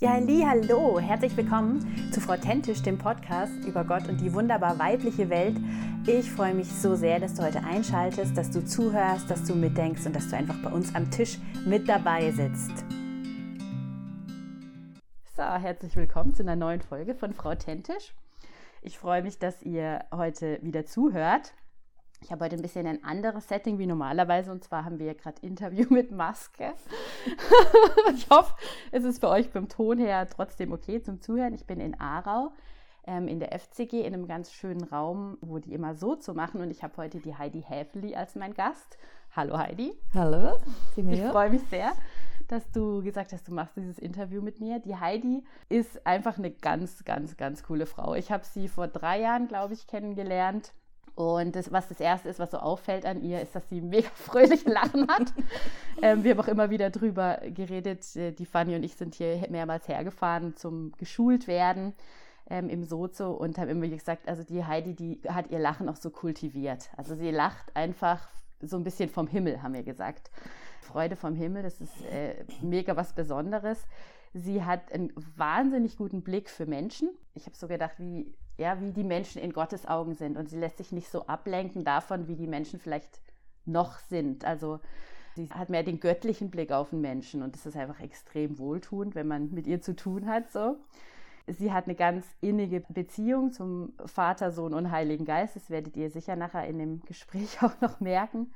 Ja, hallo, herzlich willkommen zu Frau Tentisch, dem Podcast über Gott und die wunderbar weibliche Welt. Ich freue mich so sehr, dass du heute einschaltest, dass du zuhörst, dass du mitdenkst und dass du einfach bei uns am Tisch mit dabei sitzt. So, herzlich willkommen zu einer neuen Folge von Frau Tentisch. Ich freue mich, dass ihr heute wieder zuhört. Ich habe heute ein bisschen ein anderes Setting wie normalerweise und zwar haben wir gerade Interview mit Maske. ich hoffe, es ist für euch beim Ton her trotzdem okay zum Zuhören. Ich bin in Aarau ähm, in der FCG in einem ganz schönen Raum, wo die immer so zu machen und ich habe heute die Heidi Häfeli als mein Gast. Hallo Heidi. Hallo. Ich freue mich sehr, dass du gesagt hast, du machst dieses Interview mit mir. Die Heidi ist einfach eine ganz, ganz, ganz coole Frau. Ich habe sie vor drei Jahren, glaube ich, kennengelernt und das, was das Erste ist, was so auffällt an ihr, ist, dass sie mega fröhliche Lachen hat. ähm, wir haben auch immer wieder drüber geredet. Äh, die Fanny und ich sind hier mehrmals hergefahren zum geschult werden ähm, im Sozo und haben immer gesagt, also die Heidi, die hat ihr Lachen auch so kultiviert. Also sie lacht einfach so ein bisschen vom Himmel, haben wir gesagt. Freude vom Himmel, das ist äh, mega was Besonderes. Sie hat einen wahnsinnig guten Blick für Menschen. Ich habe so gedacht, wie ja, wie die Menschen in Gottes Augen sind. Und sie lässt sich nicht so ablenken davon, wie die Menschen vielleicht noch sind. Also sie hat mehr den göttlichen Blick auf den Menschen und das ist einfach extrem wohltuend, wenn man mit ihr zu tun hat. So. Sie hat eine ganz innige Beziehung zum Vater, Sohn und Heiligen Geist. Das werdet ihr sicher nachher in dem Gespräch auch noch merken.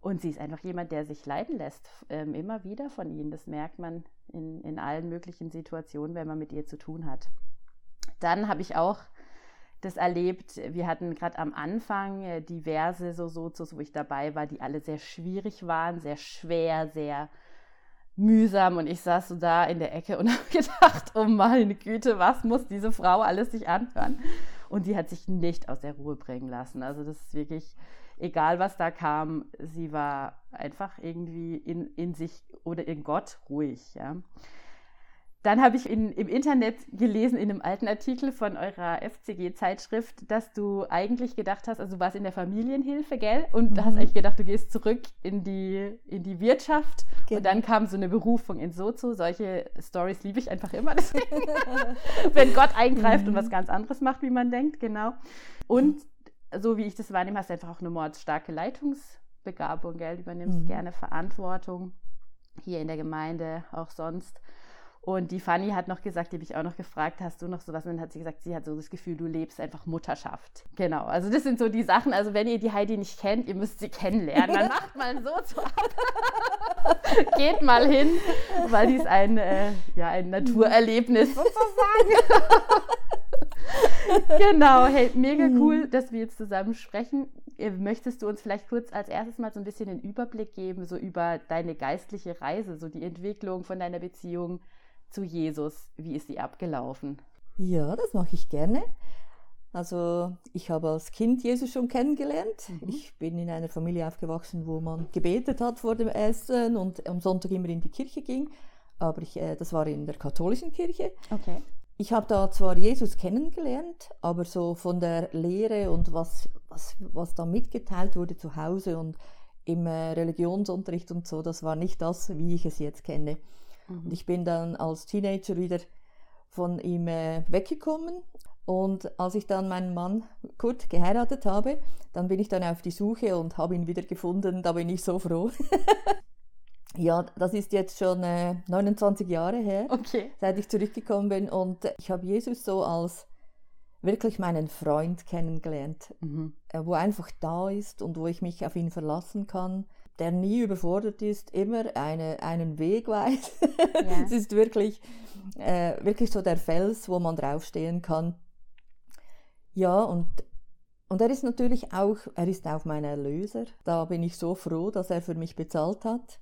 Und sie ist einfach jemand, der sich leiten lässt, ähm, immer wieder von ihnen. Das merkt man in, in allen möglichen Situationen, wenn man mit ihr zu tun hat. Dann habe ich auch das erlebt. Wir hatten gerade am Anfang äh, diverse so Sozos, wo ich dabei war, die alle sehr schwierig waren, sehr schwer, sehr mühsam. Und ich saß so da in der Ecke und habe gedacht, oh meine Güte, was muss diese Frau alles sich anhören? Und sie hat sich nicht aus der Ruhe bringen lassen. Also das ist wirklich, egal was da kam, sie war einfach irgendwie in, in sich oder in Gott ruhig. Ja. Dann habe ich in, im Internet gelesen, in einem alten Artikel von eurer FCG-Zeitschrift, dass du eigentlich gedacht hast, also du warst in der Familienhilfe, gell? Und mhm. hast eigentlich gedacht, du gehst zurück in die, in die Wirtschaft. Genau. Und dann kam so eine Berufung in Sozo. Solche Stories liebe ich einfach immer. Deswegen, wenn Gott eingreift mhm. und was ganz anderes macht, wie man denkt, genau. Und so wie ich das wahrnehme, hast du einfach auch eine mordstarke Leitungsbegabung, gell? Du übernimmst mhm. gerne Verantwortung hier in der Gemeinde, auch sonst. Und die Fanny hat noch gesagt, die habe ich auch noch gefragt, hast du noch sowas? Und dann hat sie gesagt, sie hat so das Gefühl, du lebst einfach Mutterschaft. Genau, also das sind so die Sachen. Also wenn ihr die Heidi nicht kennt, ihr müsst sie kennenlernen. Dann macht mal so zu Geht mal hin, weil die ist ein, äh, ja, ein Naturerlebnis sozusagen. genau, hey, mega cool, dass wir jetzt zusammen sprechen. Äh, möchtest du uns vielleicht kurz als erstes mal so ein bisschen den Überblick geben, so über deine geistliche Reise, so die Entwicklung von deiner Beziehung zu Jesus. Wie ist sie abgelaufen? Ja, das mache ich gerne. Also ich habe als Kind Jesus schon kennengelernt. Mhm. Ich bin in einer Familie aufgewachsen, wo man gebetet hat vor dem Essen und am Sonntag immer in die Kirche ging. Aber ich, äh, das war in der katholischen Kirche. Okay. Ich habe da zwar Jesus kennengelernt, aber so von der Lehre und was, was, was da mitgeteilt wurde zu Hause und im äh, Religionsunterricht und so, das war nicht das, wie ich es jetzt kenne. Mhm. Ich bin dann als Teenager wieder von ihm äh, weggekommen. Und als ich dann meinen Mann Kurt geheiratet habe, dann bin ich dann auf die Suche und habe ihn wieder gefunden. Da bin ich so froh. ja, das ist jetzt schon äh, 29 Jahre her, okay. seit ich zurückgekommen bin. Und ich habe Jesus so als wirklich meinen Freund kennengelernt, mhm. Äh, wo einfach da ist und wo ich mich auf ihn verlassen kann der nie überfordert ist, immer eine, einen Weg weiß. Ja. es ist wirklich, äh, wirklich so der Fels, wo man draufstehen kann. Ja, und, und er ist natürlich auch, er ist auch mein Erlöser. Da bin ich so froh, dass er für mich bezahlt hat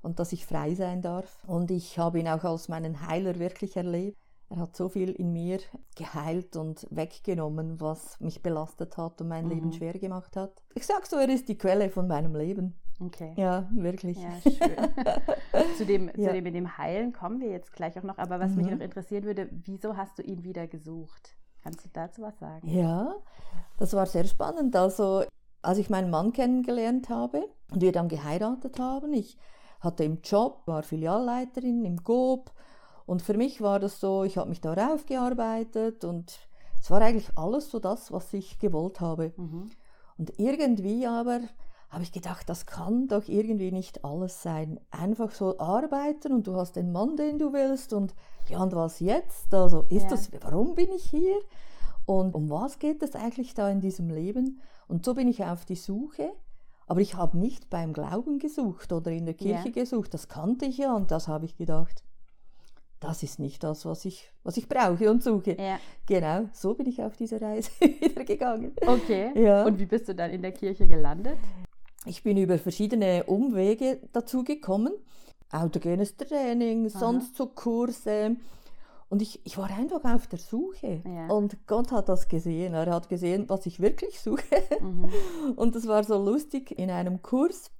und dass ich frei sein darf. Und ich habe ihn auch als meinen Heiler wirklich erlebt. Er hat so viel in mir geheilt und weggenommen, was mich belastet hat und mein mhm. Leben schwer gemacht hat. Ich sage so, er ist die Quelle von meinem Leben. Okay. Ja, wirklich. Ja, schön. zu, dem, ja. zu dem mit dem Heilen kommen wir jetzt gleich auch noch. Aber was mhm. mich noch interessieren würde, wieso hast du ihn wieder gesucht? Kannst du dazu was sagen? Ja, das war sehr spannend. Also, als ich meinen Mann kennengelernt habe und wir dann geheiratet haben, ich hatte im Job, war Filialleiterin im GOB Und für mich war das so, ich habe mich darauf gearbeitet und es war eigentlich alles so das, was ich gewollt habe. Mhm. Und irgendwie aber habe ich gedacht, das kann doch irgendwie nicht alles sein. Einfach so arbeiten und du hast den Mann, den du willst und ja, und was jetzt? Also ist ja. das, warum bin ich hier? Und um was geht es eigentlich da in diesem Leben? Und so bin ich auf die Suche. Aber ich habe nicht beim Glauben gesucht oder in der Kirche ja. gesucht. Das kannte ich ja und das habe ich gedacht. Das ist nicht das, was ich, was ich brauche und suche. Ja. Genau, so bin ich auf diese Reise wieder gegangen. Okay. Ja. Und wie bist du dann in der Kirche gelandet? Ich bin über verschiedene Umwege dazu gekommen. Autogenes Training, Aha. sonst so Kurse. Und ich, ich war einfach auf der Suche. Ja. Und Gott hat das gesehen. Er hat gesehen, was ich wirklich suche. Mhm. Und das war so lustig in einem Kurs,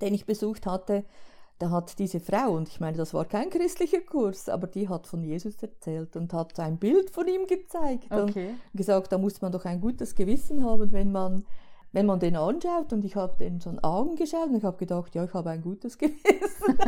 den ich besucht hatte. Da hat diese Frau, und ich meine, das war kein christlicher Kurs, aber die hat von Jesus erzählt und hat ein Bild von ihm gezeigt okay. und gesagt, da muss man doch ein gutes Gewissen haben, wenn man wenn man den anschaut und ich habe den den Augen geschaut und ich habe gedacht, ja, ich habe ein gutes Gewissen.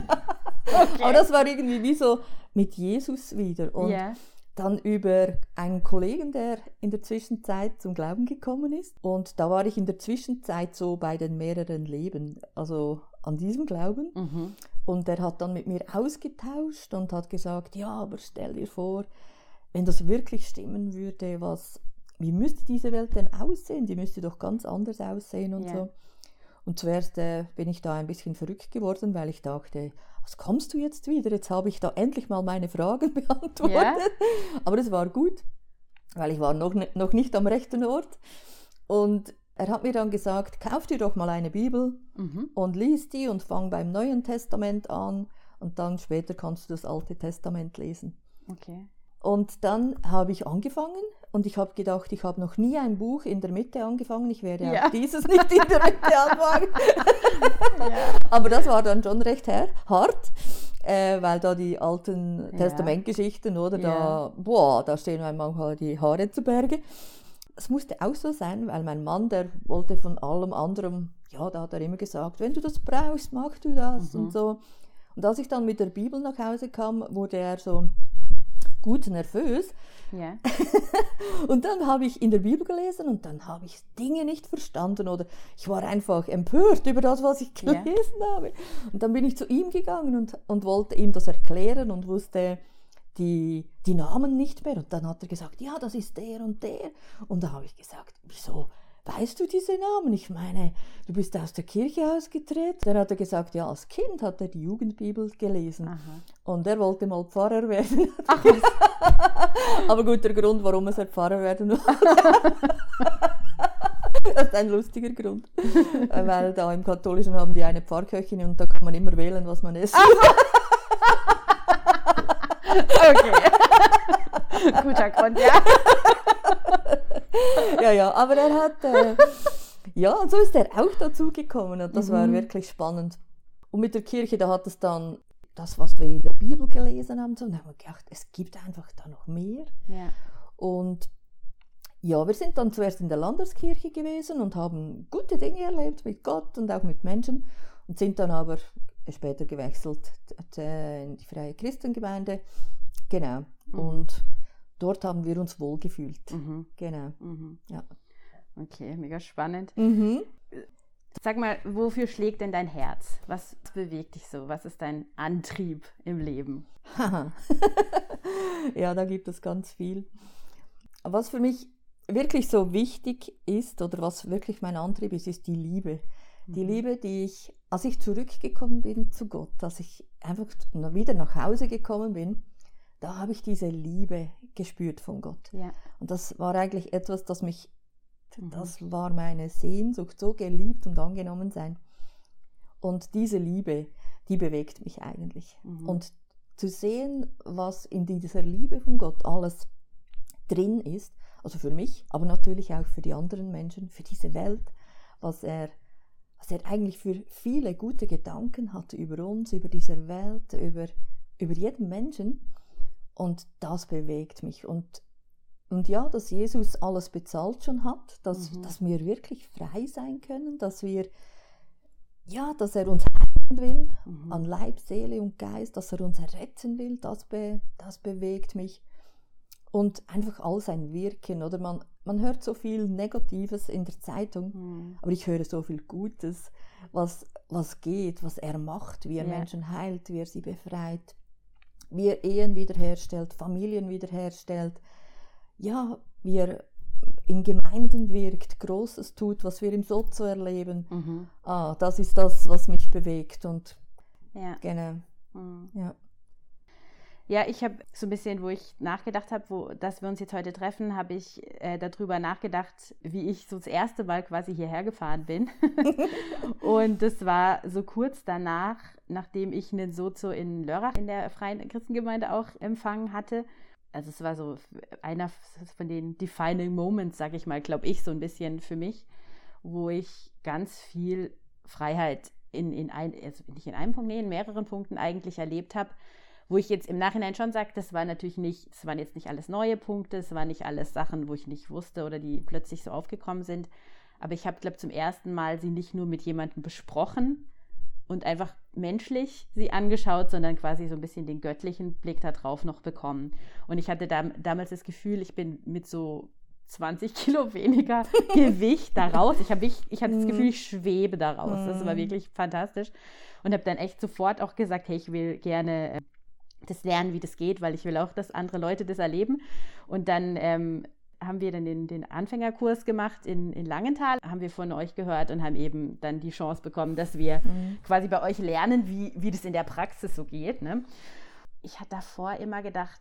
okay. Aber das war irgendwie wie so mit Jesus wieder. Und yeah. dann über einen Kollegen, der in der Zwischenzeit zum Glauben gekommen ist. Und da war ich in der Zwischenzeit so bei den mehreren Leben, also an diesem Glauben. Mhm. Und der hat dann mit mir ausgetauscht und hat gesagt, ja, aber stell dir vor, wenn das wirklich stimmen würde, was wie müsste diese Welt denn aussehen? Die müsste doch ganz anders aussehen und ja. so. Und zuerst äh, bin ich da ein bisschen verrückt geworden, weil ich dachte, was kommst du jetzt wieder? Jetzt habe ich da endlich mal meine Fragen beantwortet. Ja. Aber es war gut, weil ich war noch, noch nicht am rechten Ort. Und er hat mir dann gesagt, kauf dir doch mal eine Bibel mhm. und lies die und fang beim Neuen Testament an und dann später kannst du das Alte Testament lesen. Okay. Und dann habe ich angefangen und ich habe gedacht, ich habe noch nie ein Buch in der Mitte angefangen. Ich werde ja. auch dieses nicht in der Mitte anfangen. ja. Aber das war dann schon recht hart, äh, weil da die alten ja. Testamentgeschichten, oder? Da, boah, da stehen einem manchmal die Haare zu Berge. Es musste auch so sein, weil mein Mann, der wollte von allem anderen, ja, da hat er immer gesagt, wenn du das brauchst, mach du das mhm. und so. Und als ich dann mit der Bibel nach Hause kam, wurde er so, gut nervös. Yeah. und dann habe ich in der Bibel gelesen und dann habe ich Dinge nicht verstanden oder ich war einfach empört über das, was ich gelesen yeah. habe. Und dann bin ich zu ihm gegangen und, und wollte ihm das erklären und wusste die, die Namen nicht mehr. Und dann hat er gesagt, ja, das ist der und der. Und da habe ich gesagt, wieso? Weißt du diese Namen? Ich meine, du bist aus der Kirche ausgetreten. Dann hat er gesagt, ja, als Kind hat er die Jugendbibel gelesen. Aha. Und er wollte mal Pfarrer werden. Ach, Aber gut, der Grund, warum er Pfarrer werden wollte. das ist ein lustiger Grund. Weil da im Katholischen haben die eine Pfarrköchin und da kann man immer wählen, was man isst. okay. Guter Grund, ja ja, ja, aber er hat, äh, ja, und so ist er auch dazu gekommen und das mhm. war wirklich spannend. Und mit der Kirche, da hat es dann das, was wir in der Bibel gelesen haben, so, und haben wir gedacht, es gibt einfach da noch mehr. Ja. Und ja, wir sind dann zuerst in der Landeskirche gewesen und haben gute Dinge erlebt mit Gott und auch mit Menschen und sind dann aber später gewechselt in die Freie Christengemeinde. Genau. Mhm. Und dort haben wir uns wohlgefühlt. Mhm. Genau. Mhm. Ja. Okay, mega spannend. Mhm. Sag mal, wofür schlägt denn dein Herz? Was bewegt dich so? Was ist dein Antrieb im Leben? ja, da gibt es ganz viel. Was für mich wirklich so wichtig ist oder was wirklich mein Antrieb ist, ist die Liebe. Die mhm. Liebe, die ich, als ich zurückgekommen bin zu Gott, als ich einfach wieder nach Hause gekommen bin, da habe ich diese Liebe gespürt von Gott. Ja. Und das war eigentlich etwas, das mich, mhm. das war meine Sehnsucht, so geliebt und angenommen sein. Und diese Liebe, die bewegt mich eigentlich. Mhm. Und zu sehen, was in dieser Liebe von Gott alles drin ist, also für mich, aber natürlich auch für die anderen Menschen, für diese Welt, was er, was er eigentlich für viele gute Gedanken hat über uns, über diese Welt, über, über jeden Menschen. Und das bewegt mich. Und, und ja, dass Jesus alles bezahlt schon hat, dass, mhm. dass wir wirklich frei sein können, dass wir, ja, dass er uns will, mhm. an Leib, Seele und Geist, dass er uns retten will, das, be, das bewegt mich. Und einfach all sein Wirken, oder man, man hört so viel Negatives in der Zeitung, mhm. aber ich höre so viel Gutes, was, was geht, was er macht, wie er ja. Menschen heilt, wie er sie befreit, wie er Ehen wiederherstellt, Familien wiederherstellt. Ja, wie er in Gemeinden wirkt, Großes tut, was wir im Sozo erleben. Mhm. Ah, das ist das, was mich bewegt und ja. genau. Mhm. Ja. Ja, ich habe so ein bisschen, wo ich nachgedacht habe, wo, dass wir uns jetzt heute treffen, habe ich äh, darüber nachgedacht, wie ich so das erste Mal quasi hierher gefahren bin. und das war so kurz danach, nachdem ich einen Sozo in Lörrach in der Freien Christengemeinde auch empfangen hatte. Also es war so einer von den defining Moments, sag ich mal, glaube ich, so ein bisschen für mich, wo ich ganz viel Freiheit in, in ein, also nicht in einem Punkt, nee, in mehreren Punkten eigentlich erlebt habe wo ich jetzt im Nachhinein schon sage, das war natürlich nicht, es waren jetzt nicht alles neue Punkte, es waren nicht alles Sachen, wo ich nicht wusste oder die plötzlich so aufgekommen sind. Aber ich habe, glaube zum ersten Mal sie nicht nur mit jemandem besprochen und einfach menschlich sie angeschaut, sondern quasi so ein bisschen den göttlichen Blick darauf noch bekommen. Und ich hatte da, damals das Gefühl, ich bin mit so 20 Kilo weniger Gewicht daraus. Ich, ich, ich hatte das Gefühl, ich schwebe daraus. Das war mhm. wirklich fantastisch. Und habe dann echt sofort auch gesagt, hey, ich will gerne äh, das lernen, wie das geht, weil ich will auch, dass andere Leute das erleben. Und dann ähm, haben wir dann den, den Anfängerkurs gemacht in, in Langenthal, haben wir von euch gehört und haben eben dann die Chance bekommen, dass wir mhm. quasi bei euch lernen, wie, wie das in der Praxis so geht. Ne? Ich hatte davor immer gedacht,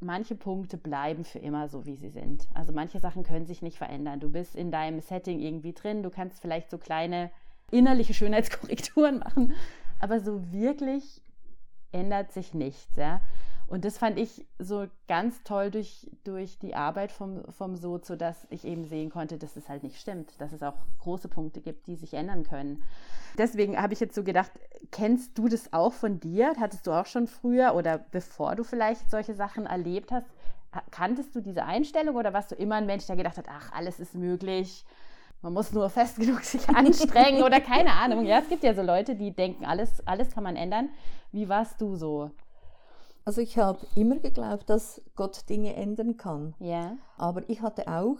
manche Punkte bleiben für immer so, wie sie sind. Also manche Sachen können sich nicht verändern. Du bist in deinem Setting irgendwie drin, du kannst vielleicht so kleine innerliche Schönheitskorrekturen machen, aber so wirklich ändert sich nichts. Ja? Und das fand ich so ganz toll durch, durch die Arbeit vom, vom Sozo, dass ich eben sehen konnte, dass es halt nicht stimmt, dass es auch große Punkte gibt, die sich ändern können. Deswegen habe ich jetzt so gedacht, kennst du das auch von dir? Hattest du auch schon früher oder bevor du vielleicht solche Sachen erlebt hast, kanntest du diese Einstellung oder warst du immer ein Mensch, der gedacht hat, ach, alles ist möglich, man muss nur fest genug sich anstrengen oder keine Ahnung. Ja, es gibt ja so Leute, die denken, alles, alles kann man ändern. Wie warst du so? Also ich habe immer geglaubt, dass Gott Dinge ändern kann. Ja. Aber ich hatte auch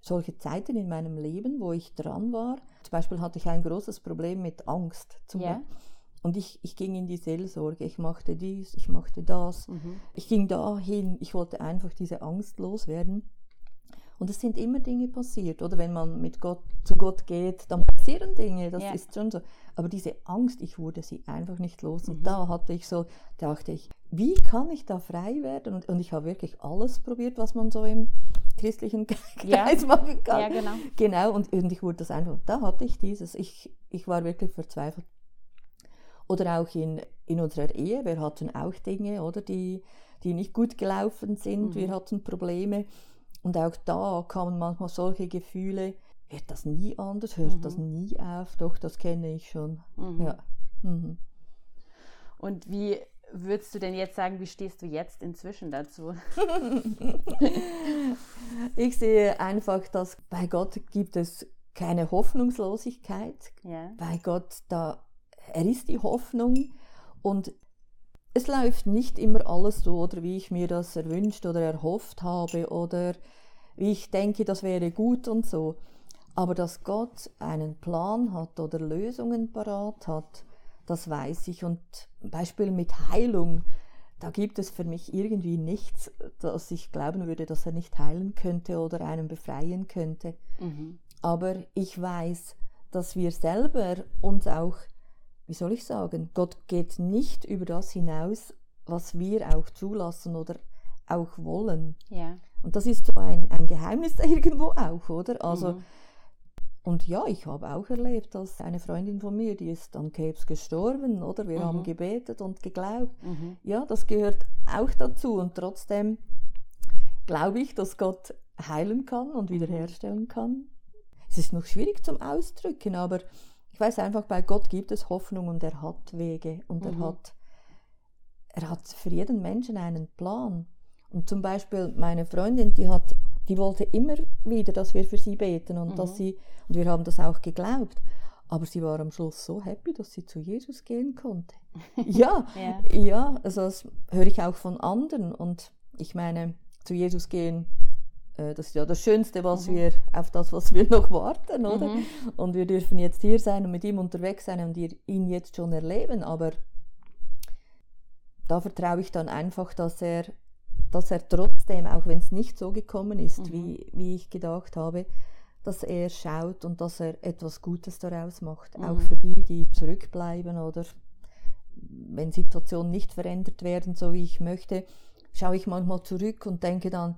solche Zeiten in meinem Leben, wo ich dran war. Zum Beispiel hatte ich ein großes Problem mit Angst. ja. Und ich, ich ging in die Seelsorge, ich machte dies, ich machte das. Mhm. Ich ging dahin, ich wollte einfach diese Angst loswerden. Und es sind immer Dinge passiert, oder wenn man mit Gott zu Gott geht, dann passieren Dinge, das ja. ist schon so. Aber diese Angst, ich wurde sie einfach nicht los. Und mhm. da hatte ich so, dachte ich, wie kann ich da frei werden? Und, und ich habe wirklich alles probiert, was man so im christlichen Kreis ja. machen kann. Ja, genau. Genau, und, und ich wurde das einfach, da hatte ich dieses, ich, ich war wirklich verzweifelt. Oder auch in, in unserer Ehe, wir hatten auch Dinge, oder, die, die nicht gut gelaufen sind, mhm. wir hatten Probleme. Und auch da kamen manchmal solche Gefühle, wird das nie anders, hört mhm. das nie auf, doch, das kenne ich schon. Mhm. Ja. Mhm. Und wie würdest du denn jetzt sagen, wie stehst du jetzt inzwischen dazu? ich sehe einfach, dass bei Gott gibt es keine Hoffnungslosigkeit. Ja. Bei Gott, da, er ist die Hoffnung und es läuft nicht immer alles so, oder wie ich mir das erwünscht oder erhofft habe oder wie ich denke, das wäre gut und so. Aber dass Gott einen Plan hat oder Lösungen parat hat, das weiß ich. Und Beispiel mit Heilung, da gibt es für mich irgendwie nichts, dass ich glauben würde, dass er nicht heilen könnte oder einen befreien könnte. Mhm. Aber ich weiß, dass wir selber uns auch wie soll ich sagen, Gott geht nicht über das hinaus, was wir auch zulassen oder auch wollen. Ja. Und das ist so ein, ein Geheimnis irgendwo auch, oder? Also, mhm. und ja, ich habe auch erlebt, dass eine Freundin von mir, die ist an Krebs gestorben, oder? Wir mhm. haben gebetet und geglaubt. Mhm. Ja, das gehört auch dazu. Und trotzdem glaube ich, dass Gott heilen kann und wiederherstellen kann. Es ist noch schwierig zum Ausdrücken, aber ich weiß einfach, bei Gott gibt es Hoffnung und er hat Wege und mhm. er hat er hat für jeden Menschen einen Plan. Und zum Beispiel meine Freundin, die hat, die wollte immer wieder, dass wir für sie beten und mhm. dass sie und wir haben das auch geglaubt. Aber sie war am Schluss so happy, dass sie zu Jesus gehen konnte. ja, ja, ja, also das höre ich auch von anderen. Und ich meine, zu Jesus gehen, das ist ja das Schönste, was mhm. wir, auf das, was wir noch warten, oder? Mhm. Und wir dürfen jetzt hier sein und mit ihm unterwegs sein und ihn jetzt schon erleben. Aber da vertraue ich dann einfach, dass er, dass er trotzdem, auch wenn es nicht so gekommen ist, mhm. wie, wie ich gedacht habe, dass er schaut und dass er etwas Gutes daraus macht. Mhm. Auch für die, die zurückbleiben oder wenn Situationen nicht verändert werden, so wie ich möchte, schaue ich manchmal zurück und denke dann,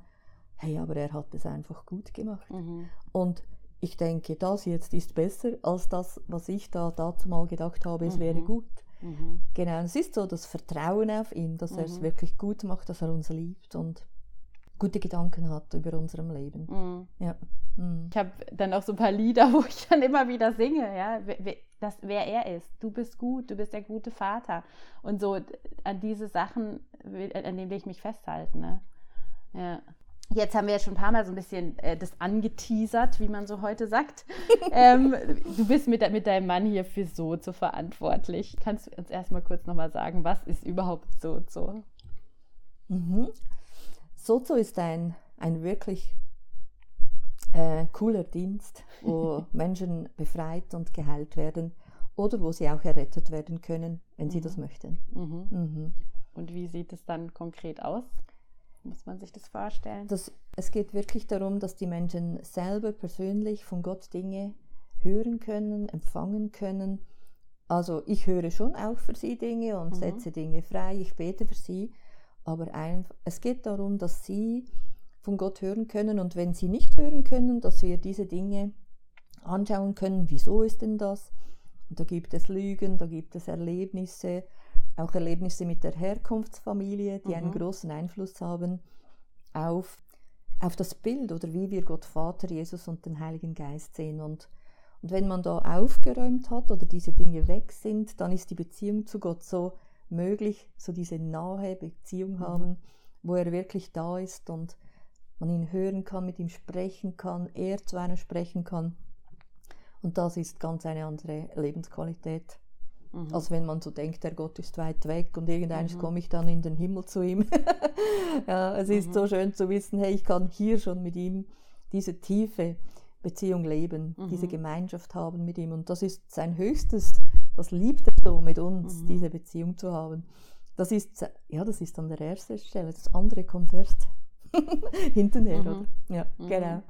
hey, aber er hat es einfach gut gemacht. Mhm. Und ich denke, das jetzt ist besser als das, was ich da dazu mal gedacht habe, es mhm. wäre gut. Mhm. Genau, es ist so das Vertrauen auf ihn, dass er es mhm. wirklich gut macht, dass er uns liebt und gute Gedanken hat über unserem Leben. Mhm. Ja. Mhm. Ich habe dann auch so ein paar Lieder, wo ich dann immer wieder singe, ja, das, wer er ist. Du bist gut, du bist der gute Vater. Und so an diese Sachen, an denen will ich mich festhalten. Ne? Ja. Jetzt haben wir ja schon ein paar Mal so ein bisschen äh, das angeteasert, wie man so heute sagt. ähm, du bist mit, mit deinem Mann hier für Sozo verantwortlich. Kannst du uns erstmal kurz nochmal sagen, was ist überhaupt Sozo? Mhm. Sozo ist ein, ein wirklich äh, cooler Dienst, wo Menschen befreit und geheilt werden oder wo sie auch errettet werden können, wenn mhm. sie das möchten. Mhm. Mhm. Und wie sieht es dann konkret aus? Muss man sich das vorstellen? Das, es geht wirklich darum, dass die Menschen selber persönlich von Gott Dinge hören können, empfangen können. Also ich höre schon auch für sie Dinge und mhm. setze Dinge frei, ich bete für sie, aber ein, es geht darum, dass sie von Gott hören können und wenn sie nicht hören können, dass wir diese Dinge anschauen können, wieso ist denn das? Und da gibt es Lügen, da gibt es Erlebnisse, auch Erlebnisse mit der Herkunftsfamilie, die mhm. einen großen Einfluss haben auf, auf das Bild oder wie wir Gott Vater, Jesus und den Heiligen Geist sehen. Und, und wenn man da aufgeräumt hat oder diese Dinge weg sind, dann ist die Beziehung zu Gott so möglich, so diese nahe Beziehung mhm. haben, wo er wirklich da ist und man ihn hören kann, mit ihm sprechen kann, er zu einem sprechen kann. Und das ist ganz eine andere Lebensqualität, mhm. als wenn man so denkt, der Gott ist weit weg und irgendwann mhm. komme ich dann in den Himmel zu ihm. ja, es ist mhm. so schön zu wissen, hey, ich kann hier schon mit ihm diese tiefe Beziehung leben, diese mhm. Gemeinschaft haben mit ihm. Und das ist sein höchstes das liebt er so mit uns, mhm. diese Beziehung zu haben. Das ist, ja, das ist an der ersten Stelle. Das andere kommt erst hinterher, mhm. oder? Ja, mhm. genau.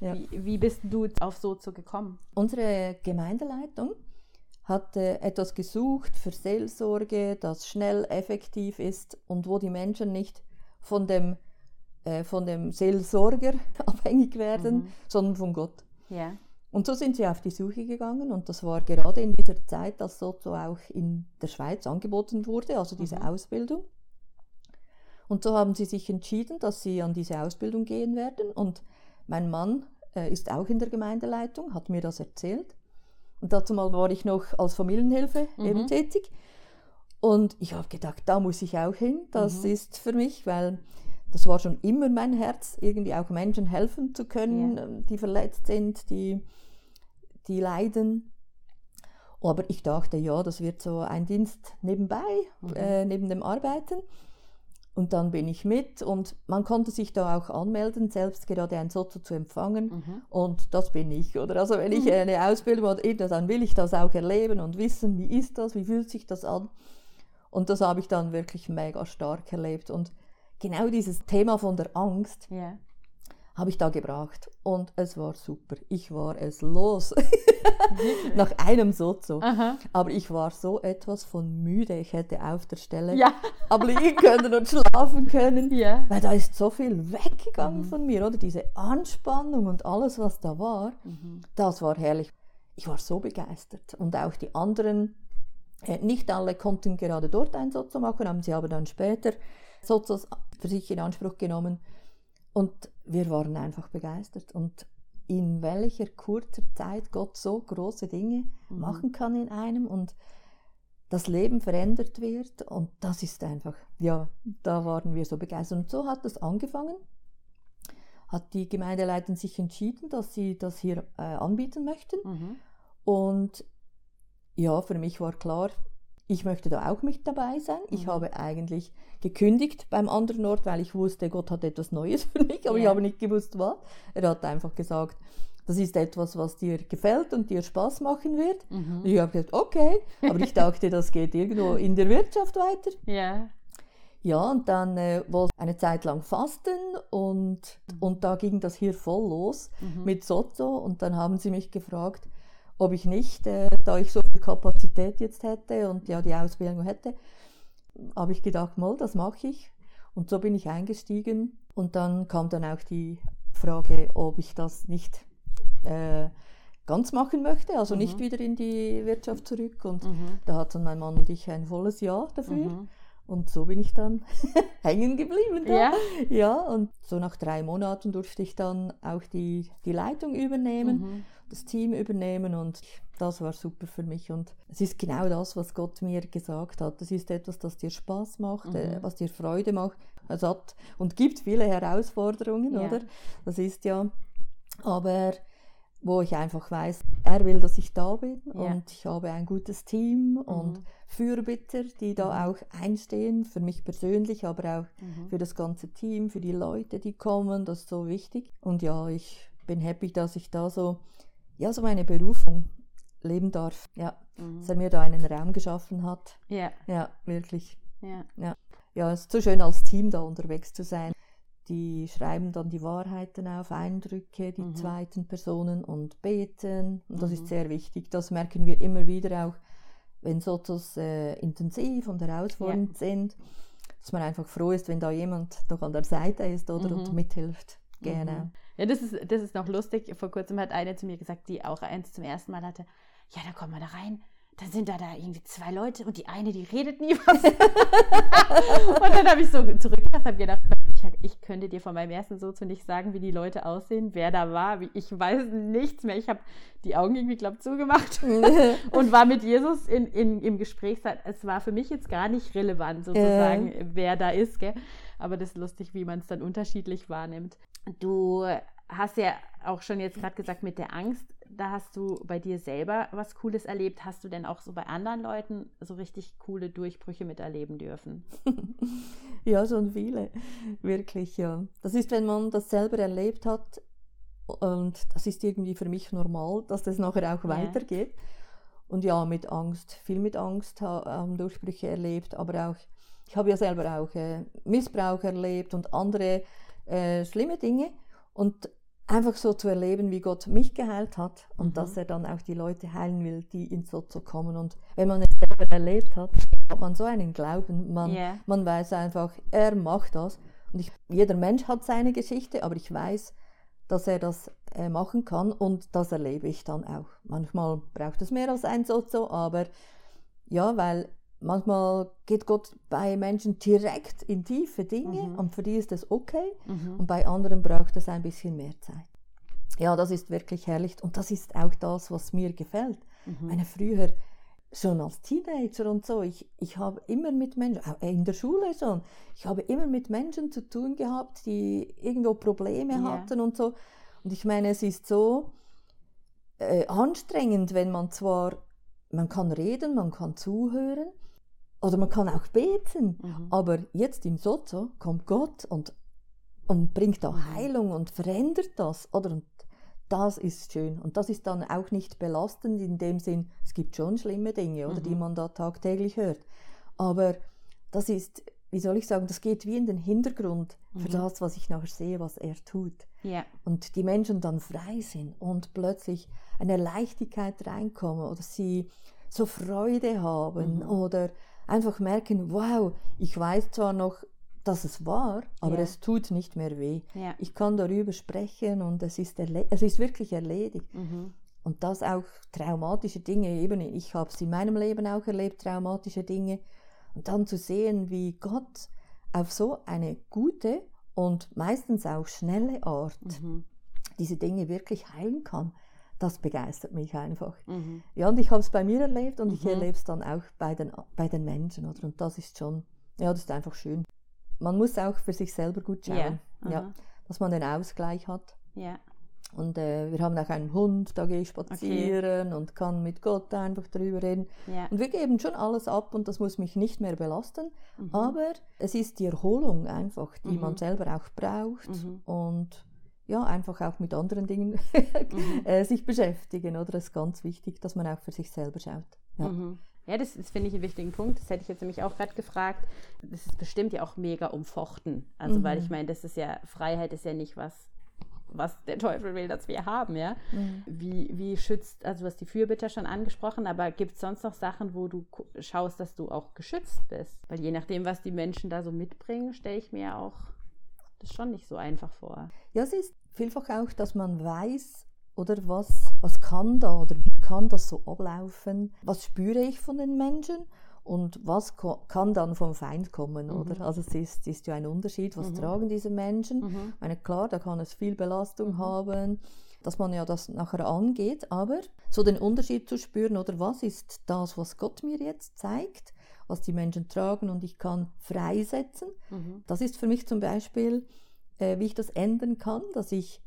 Ja. Wie, wie, bist du auf Sozo gekommen? Unsere Gemeindeleitung hat äh, etwas gesucht für Seelsorge, das schnell, effektiv ist und wo die Menschen nicht von dem, äh, von dem Seelsorger abhängig werden, mhm. sondern von Gott. Ja. Und so sind sie auf die Suche gegangen und das war gerade in dieser Zeit, als Sozo auch in der Schweiz angeboten wurde, also diese mhm. Ausbildung. Und so haben sie sich entschieden, dass sie an diese Ausbildung gehen werden. Und mein Mann äh, ist auch in der Gemeindeleitung, hat mir das erzählt. Dazu mal war ich noch als Familienhilfe mhm. eben tätig. Und ich habe gedacht, da muss ich auch hin. Das mhm. ist für mich, weil das war schon immer mein Herz, irgendwie auch Menschen helfen zu können, ja. die verletzt sind, die die leiden. Aber ich dachte, ja, das wird so ein Dienst nebenbei, mhm. äh, neben dem Arbeiten. Und dann bin ich mit und man konnte sich da auch anmelden, selbst gerade ein Sozo zu empfangen. Mhm. Und das bin ich. Oder also wenn ich mhm. eine Ausbildung mache, dann will ich das auch erleben und wissen, wie ist das, wie fühlt sich das an. Und das habe ich dann wirklich mega stark erlebt. Und genau dieses Thema von der Angst, yeah habe ich da gebracht und es war super. Ich war es los. Nach einem Sozo. Aha. Aber ich war so etwas von müde. Ich hätte auf der Stelle ja. abliegen können und schlafen können. Ja. Weil da ist so viel weggegangen mhm. von mir, oder? Diese Anspannung und alles, was da war, mhm. das war herrlich. Ich war so begeistert. Und auch die anderen, äh, nicht alle konnten gerade dort ein Sozo machen, haben sie aber dann später Sozos für sich in Anspruch genommen. Und wir waren einfach begeistert. Und in welcher kurzer Zeit Gott so große Dinge mhm. machen kann in einem und das Leben verändert wird. Und das ist einfach, ja, da waren wir so begeistert. Und so hat es angefangen. Hat die Gemeindeleitung sich entschieden, dass sie das hier äh, anbieten möchten. Mhm. Und ja, für mich war klar, ich möchte da auch mit dabei sein. Ich mhm. habe eigentlich gekündigt beim anderen Ort, weil ich wusste, Gott hat etwas Neues für mich, aber yeah. ich habe nicht gewusst, was. Er hat einfach gesagt, das ist etwas, was dir gefällt und dir Spaß machen wird. Mhm. Ich habe gesagt, okay, aber ich dachte, das geht irgendwo in der Wirtschaft weiter. Ja. Ja, und dann äh, wollte ich eine Zeit lang fasten und, mhm. und da ging das hier voll los mhm. mit Sozo und dann haben sie mich gefragt, ob ich nicht, äh, da ich so viel Kapazität jetzt hätte und ja die Ausbildung hätte, habe ich gedacht, mal, das mache ich. Und so bin ich eingestiegen. Und dann kam dann auch die Frage, ob ich das nicht äh, ganz machen möchte, also mhm. nicht wieder in die Wirtschaft zurück. Und mhm. da hatten mein Mann und ich ein volles Ja dafür. Mhm. Und so bin ich dann hängen geblieben. Da. Ja. ja, und so nach drei Monaten durfte ich dann auch die, die Leitung übernehmen, mhm. das Team übernehmen und das war super für mich. Und es ist genau das, was Gott mir gesagt hat. Das ist etwas, das dir Spaß macht, äh, mhm. was dir Freude macht. Es hat und gibt viele Herausforderungen, ja. oder? Das ist ja, aber wo ich einfach weiß, er will, dass ich da bin ja. und ich habe ein gutes Team mhm. und Fürbitter, die da mhm. auch einstehen, für mich persönlich, aber auch mhm. für das ganze Team, für die Leute, die kommen, das ist so wichtig. Und ja, ich bin happy, dass ich da so, ja, so meine Berufung leben darf. Ja, dass er mir da einen Raum geschaffen hat. Ja. Ja, wirklich. Ja. Ja, ja es ist so schön als Team da unterwegs zu sein die schreiben dann die Wahrheiten auf, Eindrücke, die mhm. zweiten Personen und beten. Und das mhm. ist sehr wichtig. Das merken wir immer wieder auch, wenn Sotos äh, intensiv und herausfordernd ja. sind, dass man einfach froh ist, wenn da jemand noch an der Seite ist oder mhm. und mithilft. Gerne. Mhm. Ja, das ist, das ist noch lustig. Vor kurzem hat eine zu mir gesagt, die auch eins zum ersten Mal hatte. Ja, da kommen wir da rein dann sind da da irgendwie zwei Leute und die eine, die redet nie was. und dann habe ich so zurückgedacht, habe gedacht, ich, könnte dir von meinem ersten Sozo nicht sagen, wie die Leute aussehen, wer da war. Ich weiß nichts mehr. Ich habe die Augen irgendwie, glaube ich, zugemacht und war mit Jesus in, in, im Gespräch. Es war für mich jetzt gar nicht relevant, sozusagen, äh. wer da ist. Gell? Aber das ist lustig, wie man es dann unterschiedlich wahrnimmt. Du hast ja auch schon jetzt gerade gesagt mit der Angst, da hast du bei dir selber was Cooles erlebt. Hast du denn auch so bei anderen Leuten so richtig coole Durchbrüche miterleben dürfen? ja, schon viele, wirklich, ja. Das ist, wenn man das selber erlebt hat und das ist irgendwie für mich normal, dass das nachher auch ja. weitergeht. Und ja, mit Angst, viel mit Angst haben Durchbrüche erlebt, aber auch, ich habe ja selber auch äh, Missbrauch erlebt und andere äh, schlimme Dinge. Und einfach so zu erleben, wie Gott mich geheilt hat und mhm. dass er dann auch die Leute heilen will, die ins Sozo kommen. Und wenn man es selber erlebt hat, hat man so einen Glauben. Man, yeah. man weiß einfach, er macht das. Und ich, jeder Mensch hat seine Geschichte, aber ich weiß, dass er das äh, machen kann und das erlebe ich dann auch. Manchmal braucht es mehr als ein Sozo, aber ja, weil manchmal geht Gott bei Menschen direkt in tiefe Dinge mhm. und für die ist das okay mhm. und bei anderen braucht es ein bisschen mehr Zeit. Ja, das ist wirklich herrlich und das ist auch das, was mir gefällt. Mhm. Meine früher schon als Teenager und so, ich, ich habe immer mit Menschen, auch in der Schule schon, ich habe immer mit Menschen zu tun gehabt, die irgendwo Probleme yeah. hatten und so. Und ich meine, es ist so äh, anstrengend, wenn man zwar, man kann reden, man kann zuhören, oder man kann auch beten. Mhm. Aber jetzt im Sozo kommt Gott und, und bringt da mhm. Heilung und verändert das. Oder? Und das ist schön. Und das ist dann auch nicht belastend in dem Sinn, es gibt schon schlimme Dinge, oder, mhm. die man da tagtäglich hört. Aber das ist, wie soll ich sagen, das geht wie in den Hintergrund für mhm. das, was ich nachher sehe, was er tut. Ja. Und die Menschen dann frei sind und plötzlich eine Leichtigkeit reinkommen oder sie so Freude haben mhm. oder einfach merken, wow, ich weiß zwar noch, dass es war, aber ja. es tut nicht mehr weh. Ja. Ich kann darüber sprechen und es ist, es ist wirklich erledigt. Mhm. Und das auch traumatische Dinge, eben ich habe es in meinem Leben auch erlebt, traumatische Dinge. Und dann zu sehen, wie Gott auf so eine gute und meistens auch schnelle Art mhm. diese Dinge wirklich heilen kann das begeistert mich einfach. Mhm. Ja, und ich habe es bei mir erlebt und mhm. ich erlebe es dann auch bei den, bei den Menschen. Oder? Und das ist schon, ja, das ist einfach schön. Man muss auch für sich selber gut schauen, yeah. ja, dass man den Ausgleich hat. Ja. Und äh, wir haben auch einen Hund, da gehe ich spazieren okay. und kann mit Gott einfach drüber reden. Ja. Und wir geben schon alles ab und das muss mich nicht mehr belasten. Mhm. Aber es ist die Erholung einfach, die mhm. man selber auch braucht. Mhm. Und ja, einfach auch mit anderen Dingen mhm. äh, sich beschäftigen. Oder das ist ganz wichtig, dass man auch für sich selber schaut. Ja. Mhm. Ja, das, das finde ich einen wichtigen Punkt. Das hätte ich jetzt nämlich auch gerade gefragt. Das ist bestimmt ja auch mega umfochten. Also, mhm. weil ich meine, das ist ja, Freiheit ist ja nicht was, was der Teufel will, dass wir haben, ja. Mhm. Wie, wie schützt, also du hast die Fürbitter schon angesprochen, aber gibt es sonst noch Sachen, wo du schaust, dass du auch geschützt bist? Weil je nachdem, was die Menschen da so mitbringen, stelle ich mir auch das schon nicht so einfach vor. Ja, es ist vielfach auch, dass man weiß, oder was, was kann da oder wie kann das so ablaufen? Was spüre ich von den Menschen? Und was kann dann vom Feind kommen, mhm. oder? Also es ist, ist ja ein Unterschied, was mhm. tragen diese Menschen. Mhm. Ich meine, klar, da kann es viel Belastung mhm. haben, dass man ja das nachher angeht, aber so den Unterschied zu spüren, oder was ist das, was Gott mir jetzt zeigt, was die Menschen tragen und ich kann freisetzen. Mhm. Das ist für mich zum Beispiel, äh, wie ich das ändern kann, dass ich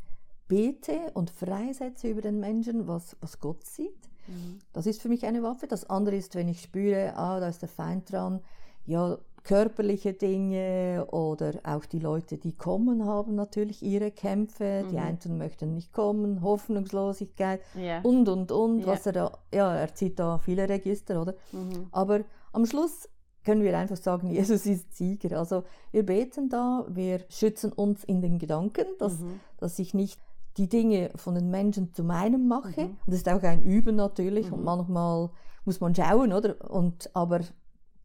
bete und freisetze über den Menschen, was, was Gott sieht. Mhm. Das ist für mich eine Waffe. Das andere ist, wenn ich spüre, ah, da ist der Feind dran, ja, körperliche Dinge oder auch die Leute, die kommen, haben natürlich ihre Kämpfe. Mhm. Die einen möchten nicht kommen, Hoffnungslosigkeit yeah. und, und, und. Yeah. Was er da, ja, er zieht da viele Register, oder? Mhm. Aber am Schluss können wir einfach sagen, Jesus ist Sieger. Also wir beten da, wir schützen uns in den Gedanken, dass, mhm. dass ich nicht die Dinge von den Menschen zu meinem mache. Mhm. Und das ist auch ein Üben natürlich. Mhm. Und manchmal muss man schauen, oder? Und, aber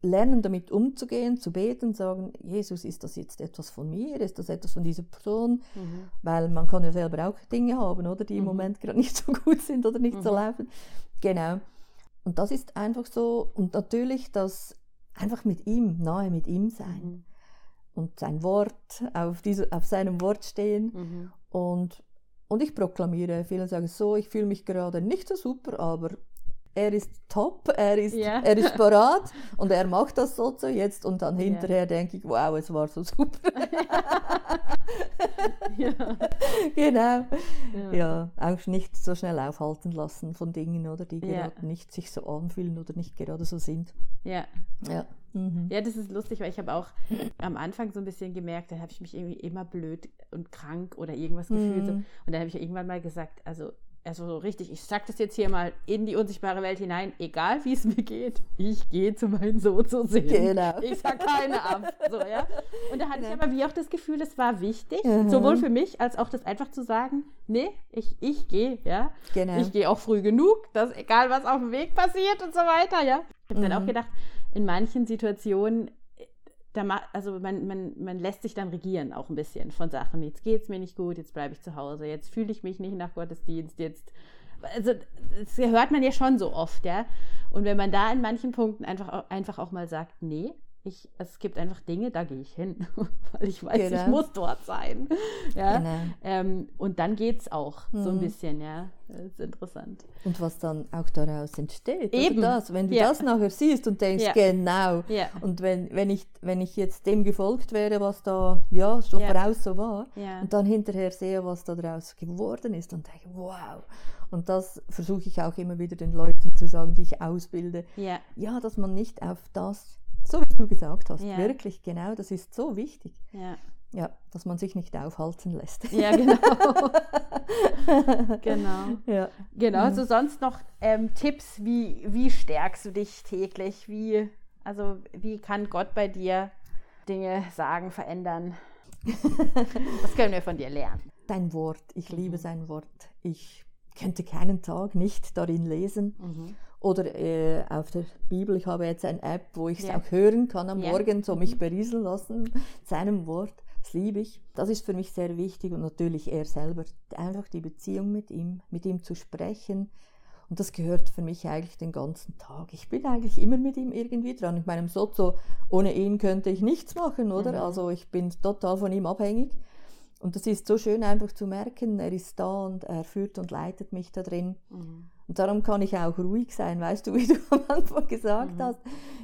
lernen damit umzugehen, zu beten, sagen, Jesus, ist das jetzt etwas von mir? Ist das etwas von dieser Person? Mhm. Weil man kann ja selber auch Dinge haben, oder? Die im mhm. Moment gerade nicht so gut sind oder nicht so mhm. laufen. Genau. Und das ist einfach so. Und natürlich das einfach mit ihm, nahe mit ihm sein. Mhm. Und sein Wort, auf, diese, auf seinem Wort stehen. Und und ich proklamiere, viele sagen so, ich fühle mich gerade nicht so super, aber er ist top, er ist, yeah. er ist parat und er macht das so, so jetzt und dann hinterher yeah. denke ich, wow, es war so super. ja. Genau. Ja. ja. auch nicht so schnell aufhalten lassen von Dingen, oder die gerade ja. nicht sich so anfühlen oder nicht gerade so sind. Ja. Ja. Mhm. Ja, das ist lustig, weil ich habe auch am Anfang so ein bisschen gemerkt, da habe ich mich irgendwie immer blöd und krank oder irgendwas gefühlt. Mhm. Und dann habe ich irgendwann mal gesagt, also, also so richtig, ich sage das jetzt hier mal in die unsichtbare Welt hinein, egal wie es mir geht, ich gehe zu meinem Sohn zu sehen. Genau. Ich sage keine ab. So, ja? Und da hatte ja. ich aber wie auch das Gefühl, es war wichtig, mhm. sowohl für mich als auch das einfach zu sagen, nee, ich, ich gehe, ja. Genau. Ich gehe auch früh genug, dass egal was auf dem Weg passiert und so weiter, ja. Ich habe dann auch mhm. gedacht, in manchen Situationen, da also man, man, man lässt sich dann regieren auch ein bisschen von Sachen. Jetzt geht es mir nicht gut, jetzt bleibe ich zu Hause, jetzt fühle ich mich nicht nach Gottesdienst, jetzt. Also, das hört man ja schon so oft, ja. Und wenn man da in manchen Punkten einfach, einfach auch mal sagt, nee, ich, es gibt einfach Dinge, da gehe ich hin, weil ich weiß, genau. ich muss dort sein. Ja? Genau. Ähm, und dann geht es auch mhm. so ein mhm. bisschen, ja. Das ist interessant. Und was dann auch daraus entsteht. Eben. Das, wenn du ja. das nachher siehst und denkst, ja. genau. Ja. Und wenn, wenn, ich, wenn ich jetzt dem gefolgt wäre, was da ja, so voraus so war, und dann hinterher sehe, was da daraus geworden ist, und denke, wow. Und das versuche ich auch immer wieder den Leuten zu sagen, die ich ausbilde. Ja dass man nicht auf das so wie du gesagt hast, ja. wirklich genau, das ist so wichtig. Ja. Ja, dass man sich nicht aufhalten lässt. Ja, genau. genau. Ja. Genau. Also sonst noch ähm, Tipps, wie, wie stärkst du dich täglich? Wie, also wie kann Gott bei dir Dinge sagen, verändern? Was können wir von dir lernen? Dein Wort. Ich liebe mhm. sein Wort. Ich könnte keinen Tag nicht darin lesen. Mhm. Oder äh, auf der Bibel, ich habe jetzt eine App, wo ich es ja. auch hören kann am ja. Morgen, so mich mhm. berieseln lassen, seinem Wort. Das liebe ich. Das ist für mich sehr wichtig und natürlich er selber. Einfach die Beziehung mit ihm, mit ihm zu sprechen. Und das gehört für mich eigentlich den ganzen Tag. Ich bin eigentlich immer mit ihm irgendwie dran. Ich meine, Sozo, ohne ihn könnte ich nichts machen, oder? Mhm. Also ich bin total von ihm abhängig. Und das ist so schön einfach zu merken, er ist da und er führt und leitet mich da drin. Mhm. Und darum kann ich auch ruhig sein, weißt du, wie du am Anfang gesagt mhm. hast.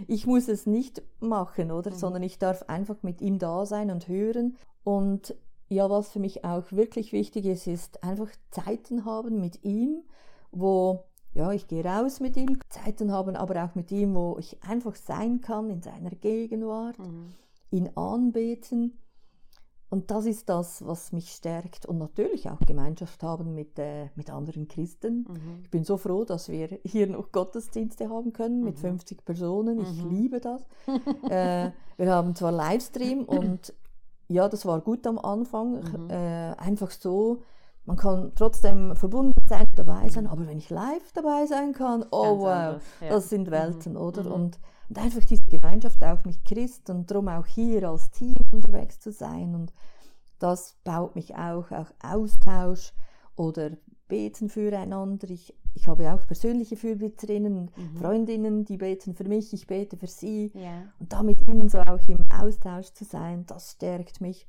Ich muss es nicht machen, oder? Mhm. Sondern ich darf einfach mit ihm da sein und hören. Und ja, was für mich auch wirklich wichtig ist, ist einfach Zeiten haben mit ihm, wo ja, ich gehe raus mit ihm, Zeiten haben, aber auch mit ihm, wo ich einfach sein kann in seiner Gegenwart, mhm. ihn anbeten. Und das ist das, was mich stärkt. Und natürlich auch Gemeinschaft haben mit, äh, mit anderen Christen. Mhm. Ich bin so froh, dass wir hier noch Gottesdienste haben können mit mhm. 50 Personen. Ich mhm. liebe das. äh, wir haben zwar Livestream und ja, das war gut am Anfang. Mhm. Äh, einfach so man kann trotzdem verbunden sein, dabei sein, aber wenn ich live dabei sein kann, oh wow, anders, ja. das sind Welten, mhm. oder? Mhm. Und, und, einfach diese Gemeinschaft auch mit Christ und darum auch hier als Team unterwegs zu sein und das baut mich auch, auch Austausch oder beten füreinander. Ich, ich habe auch persönliche Fürbitterinnen, mhm. Freundinnen, die beten für mich, ich bete für sie. Ja. Und da mit ihnen so auch im Austausch zu sein, das stärkt mich.